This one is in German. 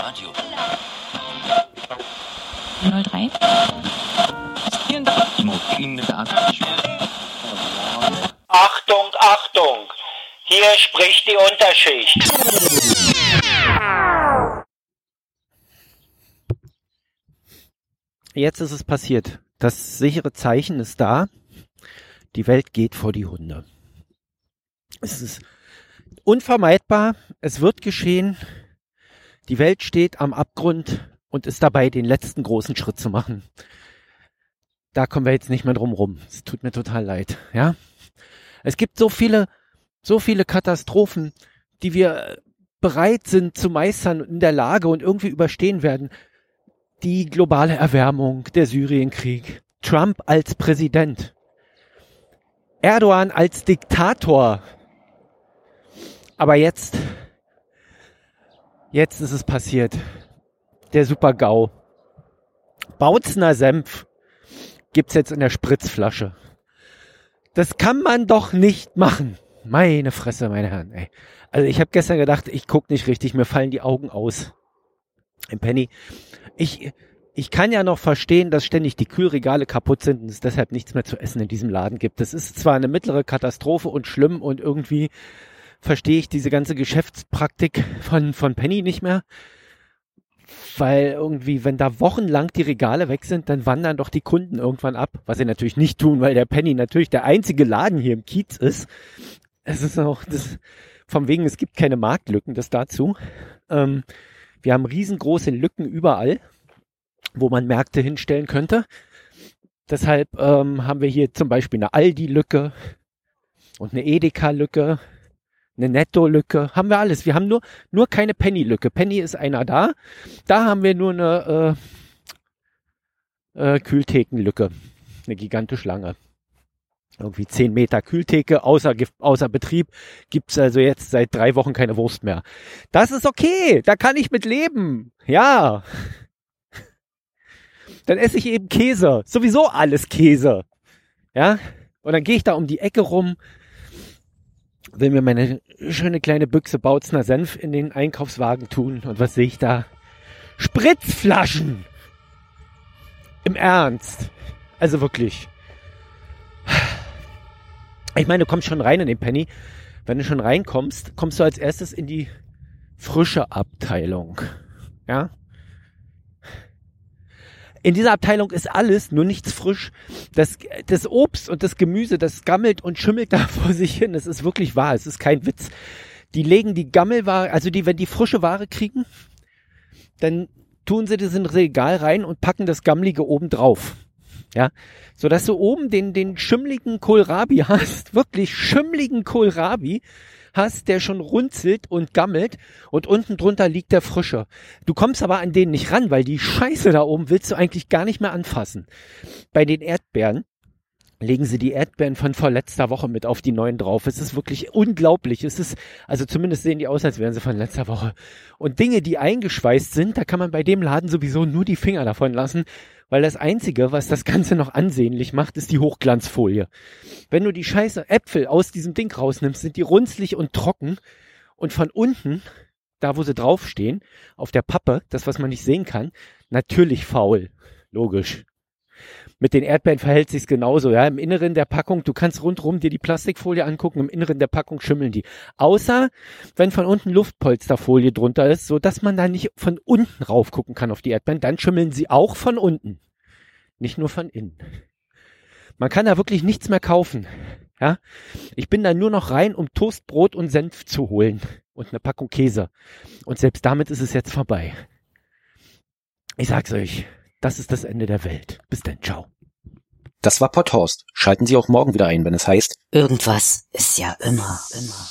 Radio. 03. Achtung, Achtung! Hier spricht die Unterschicht. Jetzt ist es passiert. Das sichere Zeichen ist da. Die Welt geht vor die Hunde. Es ist unvermeidbar. Es wird geschehen. Die Welt steht am Abgrund und ist dabei, den letzten großen Schritt zu machen. Da kommen wir jetzt nicht mehr drum rum. Es tut mir total leid, ja. Es gibt so viele, so viele Katastrophen, die wir bereit sind zu meistern in der Lage und irgendwie überstehen werden. Die globale Erwärmung, der Syrienkrieg, Trump als Präsident, Erdogan als Diktator. Aber jetzt, jetzt ist es passiert. Der Super-GAU. Bautzner Senf gibt's jetzt in der Spritzflasche. Das kann man doch nicht machen. Meine Fresse, meine Herren, ey. Also ich habe gestern gedacht, ich guck nicht richtig, mir fallen die Augen aus. Im Penny. Ich, ich kann ja noch verstehen, dass ständig die Kühlregale kaputt sind und es deshalb nichts mehr zu essen in diesem Laden gibt. Das ist zwar eine mittlere Katastrophe und schlimm und irgendwie verstehe ich diese ganze Geschäftspraktik von, von Penny nicht mehr. Weil irgendwie, wenn da wochenlang die Regale weg sind, dann wandern doch die Kunden irgendwann ab. Was sie natürlich nicht tun, weil der Penny natürlich der einzige Laden hier im Kiez ist. Es ist auch, das, vom wegen, es gibt keine Marktlücken, das dazu. Ähm, wir haben riesengroße Lücken überall, wo man Märkte hinstellen könnte. Deshalb ähm, haben wir hier zum Beispiel eine Aldi-Lücke und eine Edeka-Lücke eine Netto-Lücke, haben wir alles. Wir haben nur, nur keine Penny-Lücke. Penny ist einer da. Da haben wir nur eine äh, äh, Kühlthekenlücke. Eine gigantisch lange. Irgendwie 10 Meter Kühltheke außer, außer Betrieb gibt's also jetzt seit drei Wochen keine Wurst mehr. Das ist okay, da kann ich mit leben. Ja. Dann esse ich eben Käse. Sowieso alles Käse. Ja. Und dann gehe ich da um die Ecke rum, will mir meine schöne kleine Büchse Bautzner Senf in den Einkaufswagen tun. Und was sehe ich da? Spritzflaschen! Im Ernst. Also wirklich. Ich meine, du kommst schon rein in den Penny. Wenn du schon reinkommst, kommst du als erstes in die frische Abteilung. Ja? In dieser Abteilung ist alles, nur nichts frisch. Das, das Obst und das Gemüse, das gammelt und schimmelt da vor sich hin. Das ist wirklich wahr. Es ist kein Witz. Die legen die Gammelware, also die, wenn die frische Ware kriegen, dann tun sie das in Regal rein und packen das Gammlige oben drauf. Ja, so dass du oben den, den schimmligen Kohlrabi hast, wirklich schimmligen Kohlrabi, hast, der schon runzelt und gammelt und unten drunter liegt der frische. Du kommst aber an den nicht ran, weil die Scheiße da oben willst du eigentlich gar nicht mehr anfassen. Bei den Erdbeeren legen sie die Erdbeeren von vorletzter Woche mit auf die neuen drauf. Es ist wirklich unglaublich. Es ist, also zumindest sehen die aus, als wären sie von letzter Woche. Und Dinge, die eingeschweißt sind, da kann man bei dem Laden sowieso nur die Finger davon lassen, weil das Einzige, was das Ganze noch ansehnlich macht, ist die Hochglanzfolie. Wenn du die scheiße Äpfel aus diesem Ding rausnimmst, sind die runzlig und trocken und von unten, da wo sie draufstehen, auf der Pappe, das was man nicht sehen kann, natürlich faul. Logisch. Mit den Erdbeeren verhält sich's genauso, ja. Im Inneren der Packung, du kannst rundrum dir die Plastikfolie angucken, im Inneren der Packung schimmeln die. Außer, wenn von unten Luftpolsterfolie drunter ist, so dass man da nicht von unten rauf gucken kann auf die Erdbeeren, dann schimmeln sie auch von unten. Nicht nur von innen. Man kann da wirklich nichts mehr kaufen. Ja, ich bin da nur noch rein, um Toastbrot und Senf zu holen und eine Packung Käse. Und selbst damit ist es jetzt vorbei. Ich sag's euch. Das ist das Ende der Welt. Bis dann, ciao. Das war Potthorst. Schalten Sie auch morgen wieder ein, wenn es heißt Irgendwas ist ja immer, immer.